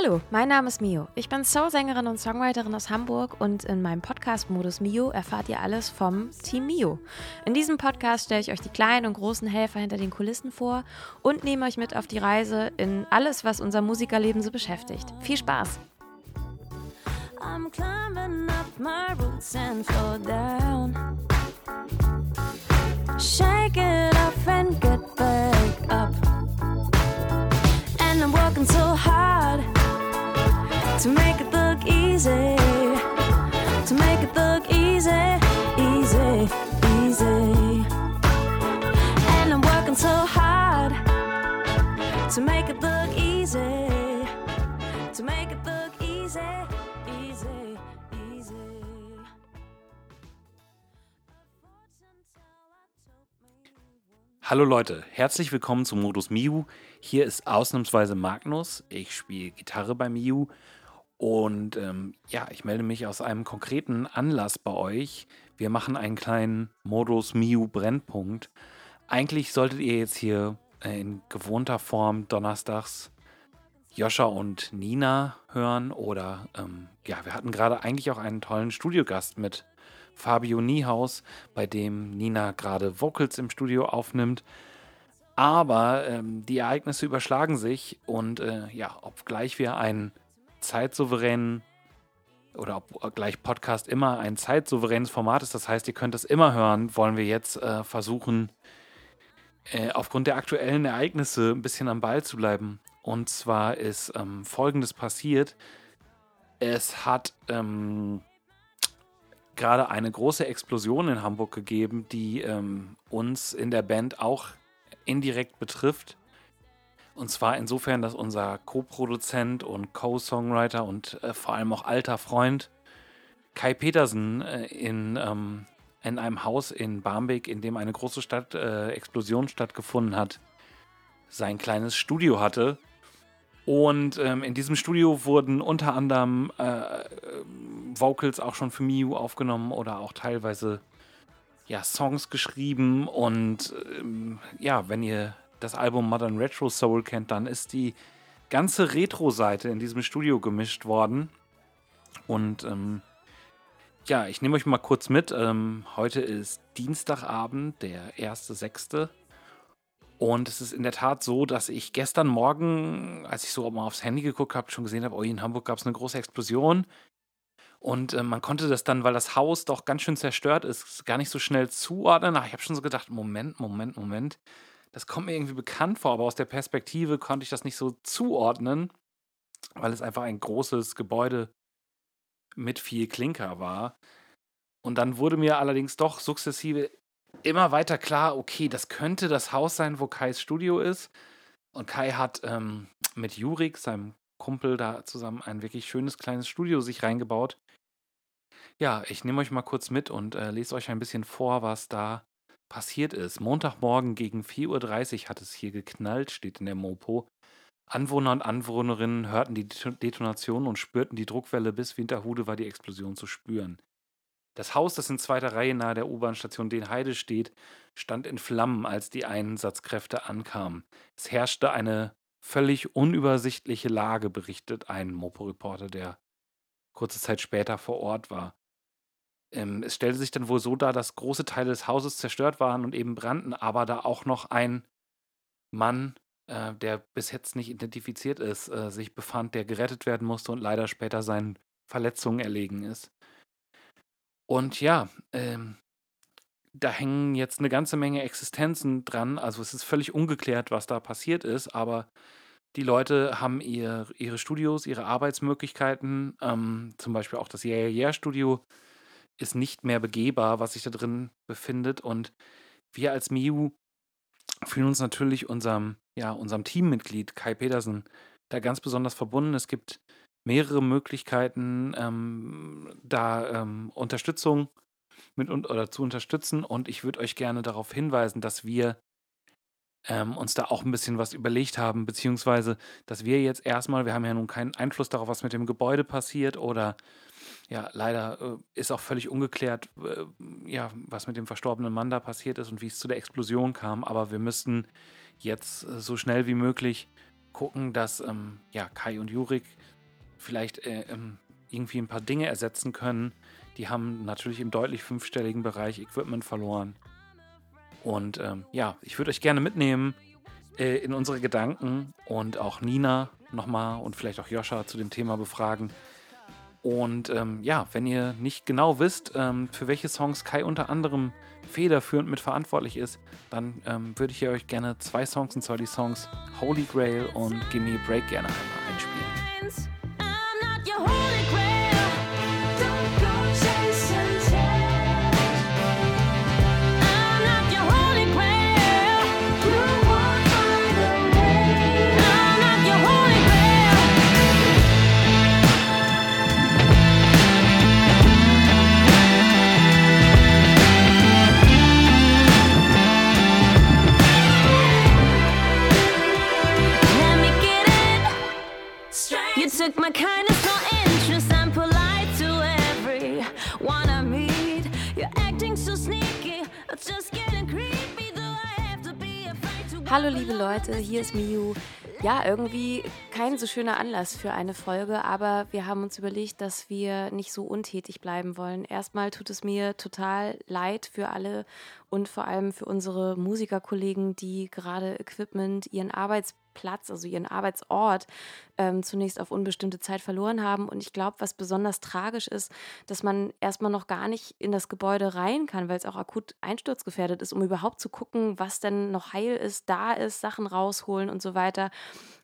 Hallo, mein Name ist Mio. Ich bin Soul-Sängerin und Songwriterin aus Hamburg und in meinem Podcast-Modus Mio erfahrt ihr alles vom Team Mio. In diesem Podcast stelle ich euch die kleinen und großen Helfer hinter den Kulissen vor und nehme euch mit auf die Reise in alles, was unser Musikerleben so beschäftigt. Viel Spaß! I'm climbing up my roots and fall down. Shake to make it look easy, to make it look easy, easy, easy. And I'm working so hard to make it look easy, to make it look easy, easy, easy. Hallo Leute, herzlich willkommen zum Modus Miu. Hier ist ausnahmsweise Magnus. Ich spiele Gitarre bei Miu und ähm, ja, ich melde mich aus einem konkreten Anlass bei euch. Wir machen einen kleinen Modus Miu Brennpunkt. Eigentlich solltet ihr jetzt hier in gewohnter Form donnerstags Joscha und Nina hören oder ähm, ja, wir hatten gerade eigentlich auch einen tollen Studiogast mit Fabio Niehaus, bei dem Nina gerade Vocals im Studio aufnimmt. Aber ähm, die Ereignisse überschlagen sich und äh, ja, obgleich wir einen zeitsouveränen oder ob gleich Podcast immer ein zeitsouveränes Format ist, das heißt, ihr könnt es immer hören, wollen wir jetzt äh, versuchen, äh, aufgrund der aktuellen Ereignisse ein bisschen am Ball zu bleiben. Und zwar ist ähm, Folgendes passiert. Es hat ähm, gerade eine große Explosion in Hamburg gegeben, die ähm, uns in der Band auch indirekt betrifft. Und zwar insofern, dass unser Co-Produzent und Co-Songwriter und äh, vor allem auch alter Freund Kai Petersen äh, in, ähm, in einem Haus in Barmbek, in dem eine große Stadt, äh, Explosion stattgefunden hat, sein kleines Studio hatte. Und ähm, in diesem Studio wurden unter anderem äh, Vocals auch schon für Miu aufgenommen oder auch teilweise ja, Songs geschrieben. Und ähm, ja, wenn ihr das Album Modern Retro Soul kennt, dann ist die ganze Retro-Seite in diesem Studio gemischt worden. Und ähm, ja, ich nehme euch mal kurz mit. Ähm, heute ist Dienstagabend, der 1.6. Und es ist in der Tat so, dass ich gestern Morgen, als ich so mal aufs Handy geguckt habe, schon gesehen habe, oh, in Hamburg gab es eine große Explosion. Und äh, man konnte das dann, weil das Haus doch ganz schön zerstört ist, gar nicht so schnell zuordnen. Ach, ich habe schon so gedacht, Moment, Moment, Moment das kommt mir irgendwie bekannt vor, aber aus der Perspektive konnte ich das nicht so zuordnen, weil es einfach ein großes Gebäude mit viel Klinker war. Und dann wurde mir allerdings doch sukzessive immer weiter klar, okay, das könnte das Haus sein, wo Kais Studio ist. Und Kai hat ähm, mit Jurik, seinem Kumpel, da zusammen ein wirklich schönes kleines Studio sich reingebaut. Ja, ich nehme euch mal kurz mit und äh, lese euch ein bisschen vor, was da passiert ist. Montagmorgen gegen 4.30 Uhr hat es hier geknallt, steht in der Mopo. Anwohner und Anwohnerinnen hörten die Detonation und spürten die Druckwelle, bis Winterhude war die Explosion zu spüren. Das Haus, das in zweiter Reihe nahe der U-Bahn-Station Den Heide steht, stand in Flammen, als die Einsatzkräfte ankamen. Es herrschte eine völlig unübersichtliche Lage, berichtet ein Mopo-Reporter, der kurze Zeit später vor Ort war. Ähm, es stellte sich dann wohl so dar, dass große Teile des Hauses zerstört waren und eben brannten, aber da auch noch ein Mann, äh, der bis jetzt nicht identifiziert ist, äh, sich befand, der gerettet werden musste und leider später seinen Verletzungen erlegen ist. Und ja, ähm, da hängen jetzt eine ganze Menge Existenzen dran. Also es ist völlig ungeklärt, was da passiert ist, aber die Leute haben ihr, ihre Studios, ihre Arbeitsmöglichkeiten, ähm, zum Beispiel auch das Yeah Yeah Studio ist nicht mehr begehbar, was sich da drin befindet. Und wir als Miu fühlen uns natürlich unserem, ja, unserem Teammitglied Kai Petersen da ganz besonders verbunden. Es gibt mehrere Möglichkeiten, ähm, da ähm, Unterstützung mit oder zu unterstützen. Und ich würde euch gerne darauf hinweisen, dass wir ähm, uns da auch ein bisschen was überlegt haben, beziehungsweise, dass wir jetzt erstmal, wir haben ja nun keinen Einfluss darauf, was mit dem Gebäude passiert oder ja, leider äh, ist auch völlig ungeklärt, äh, ja, was mit dem verstorbenen Mann da passiert ist und wie es zu der Explosion kam. Aber wir müssten jetzt äh, so schnell wie möglich gucken, dass ähm, ja, Kai und Jurik vielleicht äh, ähm, irgendwie ein paar Dinge ersetzen können. Die haben natürlich im deutlich fünfstelligen Bereich Equipment verloren. Und ähm, ja, ich würde euch gerne mitnehmen äh, in unsere Gedanken und auch Nina nochmal und vielleicht auch Joscha zu dem Thema befragen. Und ähm, ja, wenn ihr nicht genau wisst, ähm, für welche Songs Kai unter anderem federführend mitverantwortlich ist, dann ähm, würde ich euch gerne zwei Songs, und zwar die Songs Holy Grail und Gimme Break gerne einmal einspielen. Hallo, liebe Leute, hier ist Miu. Ja, irgendwie kein so schöner Anlass für eine Folge, aber wir haben uns überlegt, dass wir nicht so untätig bleiben wollen. Erstmal tut es mir total leid für alle und vor allem für unsere Musikerkollegen, die gerade Equipment, ihren Arbeitsplatz Platz, also ihren Arbeitsort, ähm, zunächst auf unbestimmte Zeit verloren haben. Und ich glaube, was besonders tragisch ist, dass man erstmal noch gar nicht in das Gebäude rein kann, weil es auch akut einsturzgefährdet ist, um überhaupt zu gucken, was denn noch heil ist, da ist, Sachen rausholen und so weiter.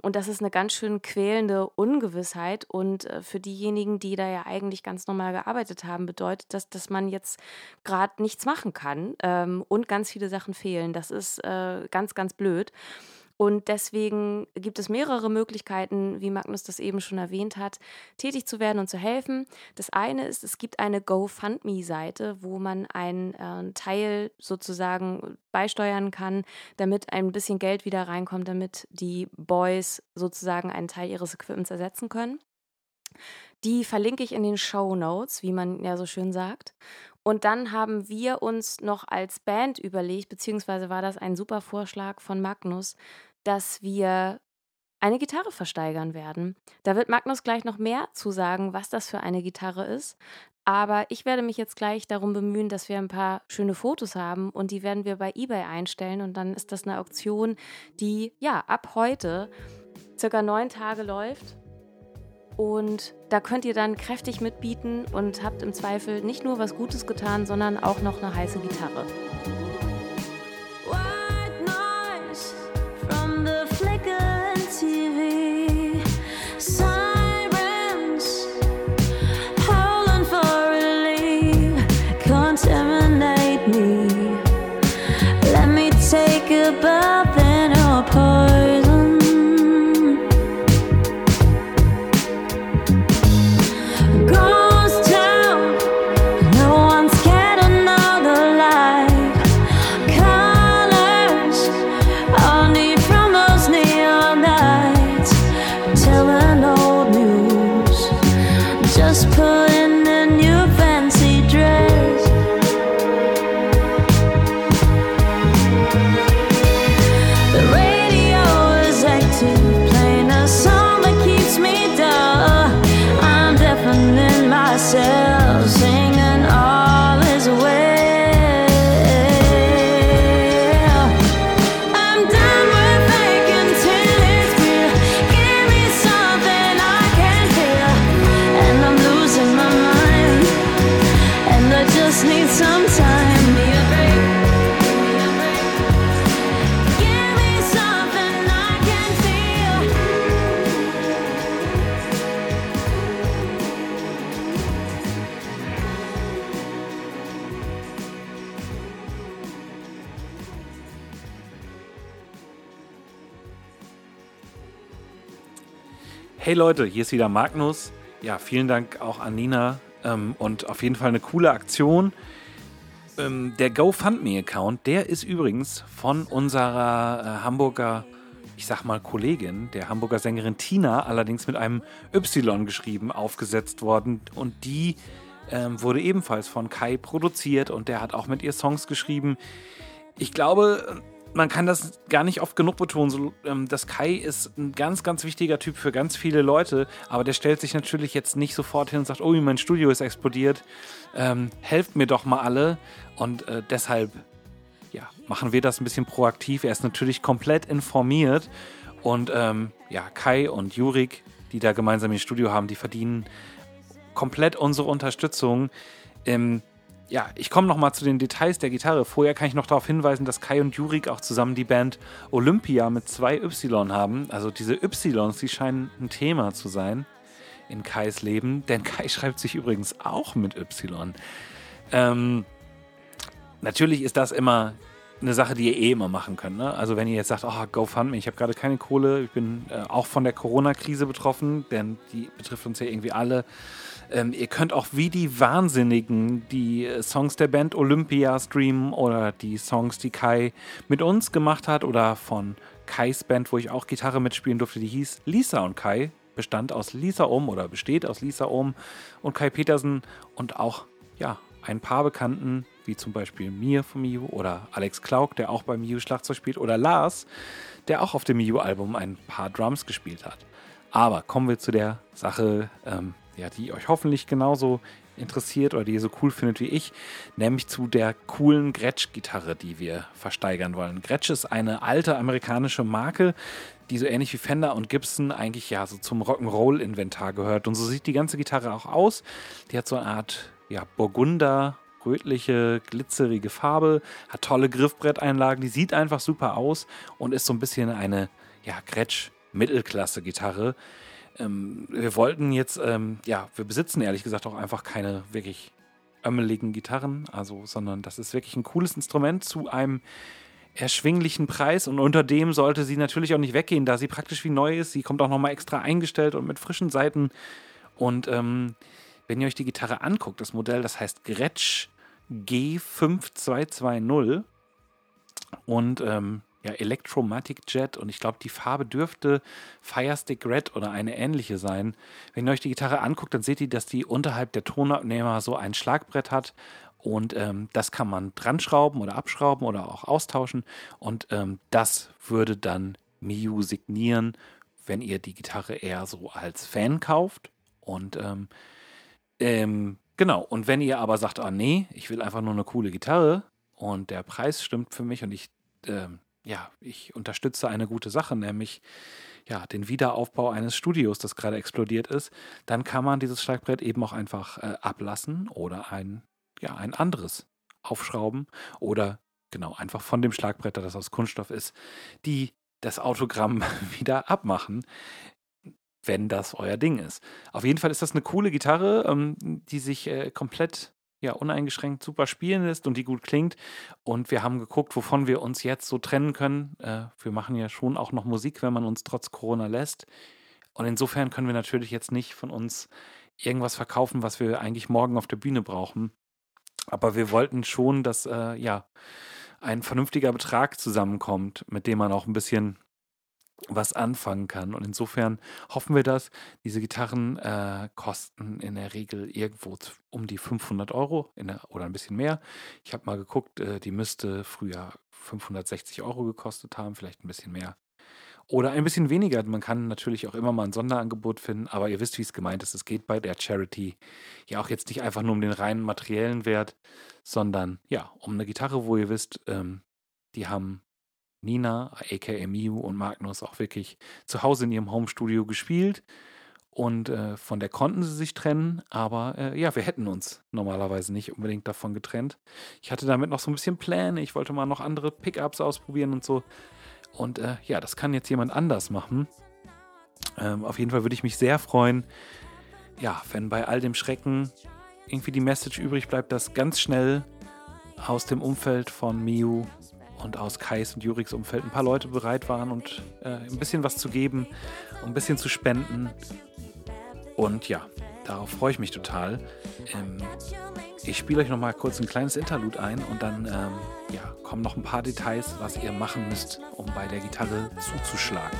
Und das ist eine ganz schön quälende Ungewissheit. Und äh, für diejenigen, die da ja eigentlich ganz normal gearbeitet haben, bedeutet das, dass man jetzt gerade nichts machen kann ähm, und ganz viele Sachen fehlen. Das ist äh, ganz, ganz blöd. Und deswegen gibt es mehrere Möglichkeiten, wie Magnus das eben schon erwähnt hat, tätig zu werden und zu helfen. Das eine ist, es gibt eine GoFundMe-Seite, wo man einen äh, Teil sozusagen beisteuern kann, damit ein bisschen Geld wieder reinkommt, damit die Boys sozusagen einen Teil ihres Equipments ersetzen können. Die verlinke ich in den Show Notes, wie man ja so schön sagt. Und dann haben wir uns noch als Band überlegt, beziehungsweise war das ein super Vorschlag von Magnus, dass wir eine Gitarre versteigern werden. Da wird Magnus gleich noch mehr zu sagen, was das für eine Gitarre ist. Aber ich werde mich jetzt gleich darum bemühen, dass wir ein paar schöne Fotos haben und die werden wir bei eBay einstellen. Und dann ist das eine Auktion, die ja ab heute circa neun Tage läuft. Und da könnt ihr dann kräftig mitbieten und habt im Zweifel nicht nur was Gutes getan, sondern auch noch eine heiße Gitarre. Hey Leute, hier ist wieder Magnus. Ja, vielen Dank auch an Nina ähm, und auf jeden Fall eine coole Aktion. Ähm, der GoFundMe-Account, der ist übrigens von unserer äh, Hamburger, ich sag mal Kollegin, der Hamburger Sängerin Tina, allerdings mit einem Y geschrieben, aufgesetzt worden. Und die ähm, wurde ebenfalls von Kai produziert und der hat auch mit ihr Songs geschrieben. Ich glaube, man kann das gar nicht oft genug betonen. So, ähm, das Kai ist ein ganz, ganz wichtiger Typ für ganz viele Leute, aber der stellt sich natürlich jetzt nicht sofort hin und sagt, oh, mein Studio ist explodiert, ähm, helft mir doch mal alle. Und äh, deshalb ja, machen wir das ein bisschen proaktiv. Er ist natürlich komplett informiert und ähm, ja, Kai und Jurik, die da gemeinsam ihr Studio haben, die verdienen komplett unsere Unterstützung. Ähm, ja, ich komme noch mal zu den Details der Gitarre. Vorher kann ich noch darauf hinweisen, dass Kai und Jurik auch zusammen die Band Olympia mit zwei Y haben. Also diese Ys, die scheinen ein Thema zu sein in Kais Leben, denn Kai schreibt sich übrigens auch mit Y. Ähm, natürlich ist das immer eine Sache, die ihr eh immer machen könnt. Ne? Also wenn ihr jetzt sagt, oh, GoFundMe, ich habe gerade keine Kohle, ich bin äh, auch von der Corona-Krise betroffen, denn die betrifft uns ja irgendwie alle. Ähm, ihr könnt auch wie die Wahnsinnigen die äh, Songs der Band Olympia streamen oder die Songs, die Kai mit uns gemacht hat oder von Kais Band, wo ich auch Gitarre mitspielen durfte, die hieß Lisa und Kai, bestand aus Lisa Ohm oder besteht aus Lisa Ohm und Kai Petersen und auch ja, ein paar Bekannten, wie zum Beispiel mir von Miu oder Alex Klauk, der auch bei Miu Schlagzeug spielt, oder Lars, der auch auf dem Miu-Album ein paar Drums gespielt hat. Aber kommen wir zu der Sache, ähm, ja, die euch hoffentlich genauso interessiert oder die ihr so cool findet wie ich, nämlich zu der coolen Gretsch-Gitarre, die wir versteigern wollen. Gretsch ist eine alte amerikanische Marke, die so ähnlich wie Fender und Gibson eigentlich ja so zum Rock'n'Roll-Inventar gehört. Und so sieht die ganze Gitarre auch aus. Die hat so eine Art ja, Burgunder, rötliche, glitzerige Farbe, hat tolle Griffbretteinlagen, die sieht einfach super aus und ist so ein bisschen eine ja, Gretsch-Mittelklasse-Gitarre ähm, wir wollten jetzt, ähm, ja, wir besitzen ehrlich gesagt auch einfach keine wirklich ömmeligen Gitarren, also, sondern das ist wirklich ein cooles Instrument zu einem erschwinglichen Preis und unter dem sollte sie natürlich auch nicht weggehen, da sie praktisch wie neu ist. Sie kommt auch nochmal extra eingestellt und mit frischen Seiten. Und ähm, wenn ihr euch die Gitarre anguckt, das Modell, das heißt Gretsch G5220. Und ähm, ja, Electromatic Jet. Und ich glaube, die Farbe dürfte Firestick Red oder eine ähnliche sein. Wenn ihr euch die Gitarre anguckt, dann seht ihr, dass die unterhalb der Tonabnehmer so ein Schlagbrett hat. Und ähm, das kann man dran schrauben oder abschrauben oder auch austauschen. Und ähm, das würde dann Miu signieren, wenn ihr die Gitarre eher so als Fan kauft. Und ähm, ähm genau, und wenn ihr aber sagt, ah nee, ich will einfach nur eine coole Gitarre und der Preis stimmt für mich und ich ähm, ja, ich unterstütze eine gute Sache, nämlich ja, den Wiederaufbau eines Studios, das gerade explodiert ist, dann kann man dieses Schlagbrett eben auch einfach äh, ablassen oder ein, ja, ein anderes aufschrauben oder genau einfach von dem Schlagbrett, das aus Kunststoff ist, die das Autogramm wieder abmachen, wenn das euer Ding ist. Auf jeden Fall ist das eine coole Gitarre, ähm, die sich äh, komplett ja uneingeschränkt super spielen lässt und die gut klingt. Und wir haben geguckt, wovon wir uns jetzt so trennen können. Äh, wir machen ja schon auch noch Musik, wenn man uns trotz Corona lässt. Und insofern können wir natürlich jetzt nicht von uns irgendwas verkaufen, was wir eigentlich morgen auf der Bühne brauchen. Aber wir wollten schon, dass äh, ja ein vernünftiger Betrag zusammenkommt, mit dem man auch ein bisschen was anfangen kann. Und insofern hoffen wir das. Diese Gitarren äh, kosten in der Regel irgendwo um die 500 Euro der, oder ein bisschen mehr. Ich habe mal geguckt, äh, die müsste früher 560 Euro gekostet haben, vielleicht ein bisschen mehr. Oder ein bisschen weniger. Man kann natürlich auch immer mal ein Sonderangebot finden, aber ihr wisst, wie es gemeint ist. Es geht bei der Charity ja auch jetzt nicht einfach nur um den reinen materiellen Wert, sondern ja, um eine Gitarre, wo ihr wisst, ähm, die haben Nina, aka Miu und Magnus auch wirklich zu Hause in ihrem Homestudio gespielt. Und äh, von der konnten sie sich trennen, aber äh, ja, wir hätten uns normalerweise nicht unbedingt davon getrennt. Ich hatte damit noch so ein bisschen Pläne, ich wollte mal noch andere Pickups ausprobieren und so. Und äh, ja, das kann jetzt jemand anders machen. Ähm, auf jeden Fall würde ich mich sehr freuen, ja, wenn bei all dem Schrecken irgendwie die Message übrig bleibt, dass ganz schnell aus dem Umfeld von Miu und aus Kais und Juriks Umfeld ein paar Leute bereit waren und äh, ein bisschen was zu geben, ein bisschen zu spenden. Und ja, darauf freue ich mich total. Ähm, ich spiele euch noch mal kurz ein kleines Interlude ein und dann ähm, ja, kommen noch ein paar Details, was ihr machen müsst, um bei der Gitarre zuzuschlagen.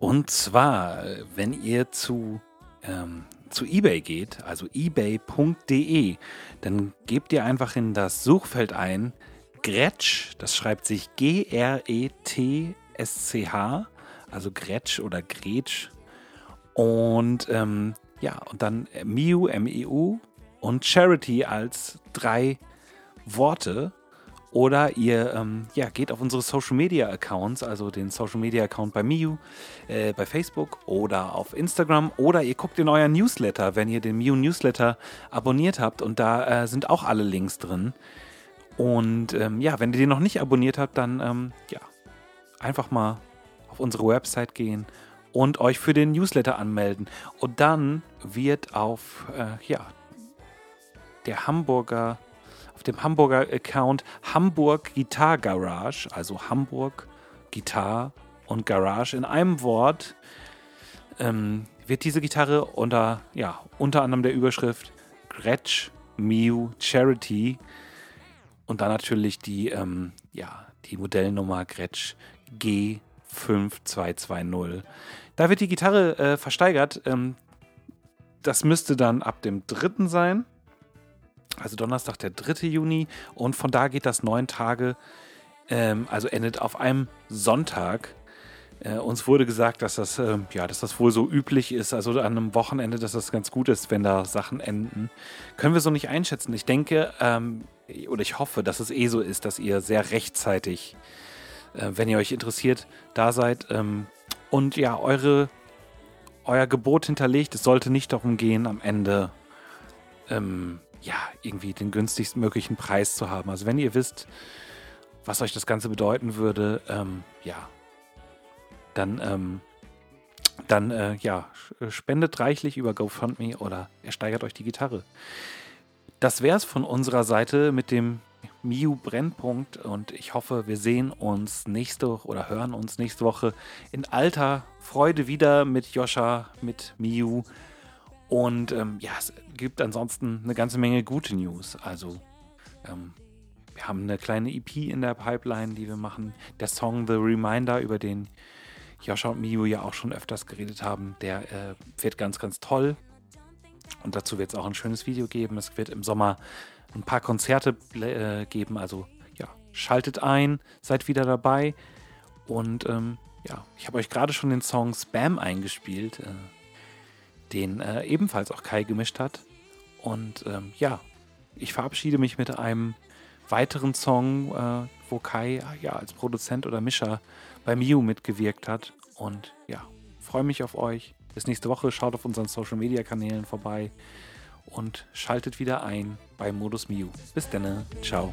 Und zwar, wenn ihr zu, ähm, zu eBay geht, also ebay.de, dann gebt ihr einfach in das Suchfeld ein Gretsch, das schreibt sich G-R-E-T-S-C-H, also Gretsch oder Gretsch. Und ähm, ja, und dann Miu, M-E-U und Charity als drei Worte. Oder ihr ähm, ja, geht auf unsere Social Media Accounts, also den Social Media Account bei Miu, äh, bei Facebook oder auf Instagram. Oder ihr guckt in euer Newsletter, wenn ihr den Miu Newsletter abonniert habt. Und da äh, sind auch alle Links drin. Und ähm, ja, wenn ihr den noch nicht abonniert habt, dann ähm, ja, einfach mal auf unsere Website gehen und euch für den Newsletter anmelden. Und dann wird auf äh, ja, der Hamburger auf dem Hamburger Account Hamburg Guitar Garage, also Hamburg Gitarre und Garage in einem Wort, ähm, wird diese Gitarre unter, ja, unter anderem der Überschrift Gretsch Mew Charity und dann natürlich die, ähm, ja, die Modellnummer Gretsch G5220. Da wird die Gitarre äh, versteigert. Ähm, das müsste dann ab dem 3. sein also Donnerstag, der 3. Juni. Und von da geht das neun Tage, ähm, also endet auf einem Sonntag. Äh, uns wurde gesagt, dass das, äh, ja, dass das wohl so üblich ist, also an einem Wochenende, dass das ganz gut ist, wenn da Sachen enden. Können wir so nicht einschätzen. Ich denke, ähm, oder ich hoffe, dass es eh so ist, dass ihr sehr rechtzeitig, äh, wenn ihr euch interessiert, da seid. Ähm, und ja, eure, euer Gebot hinterlegt. Es sollte nicht darum gehen, am Ende ähm, ja, irgendwie den günstigsten möglichen Preis zu haben. Also wenn ihr wisst, was euch das Ganze bedeuten würde, ähm, ja, dann, ähm, dann äh, ja, spendet reichlich über GoFundMe oder ersteigert euch die Gitarre. Das wäre es von unserer Seite mit dem Miu Brennpunkt und ich hoffe, wir sehen uns nächste oder hören uns nächste Woche in alter Freude wieder mit Joscha, mit Miu. Und ähm, ja, es gibt ansonsten eine ganze Menge gute News. Also ähm, wir haben eine kleine EP in der Pipeline, die wir machen. Der Song The Reminder, über den Joscha und Miu ja auch schon öfters geredet haben, der äh, wird ganz, ganz toll. Und dazu wird es auch ein schönes Video geben. Es wird im Sommer ein paar Konzerte äh, geben. Also ja, schaltet ein, seid wieder dabei. Und ähm, ja, ich habe euch gerade schon den Song Spam eingespielt. Äh, den äh, ebenfalls auch Kai gemischt hat. Und ähm, ja, ich verabschiede mich mit einem weiteren Song, äh, wo Kai ja als Produzent oder Mischer bei Miu mitgewirkt hat. Und ja, freue mich auf euch. Bis nächste Woche. Schaut auf unseren Social Media Kanälen vorbei und schaltet wieder ein bei Modus Miu. Bis dann. Ciao.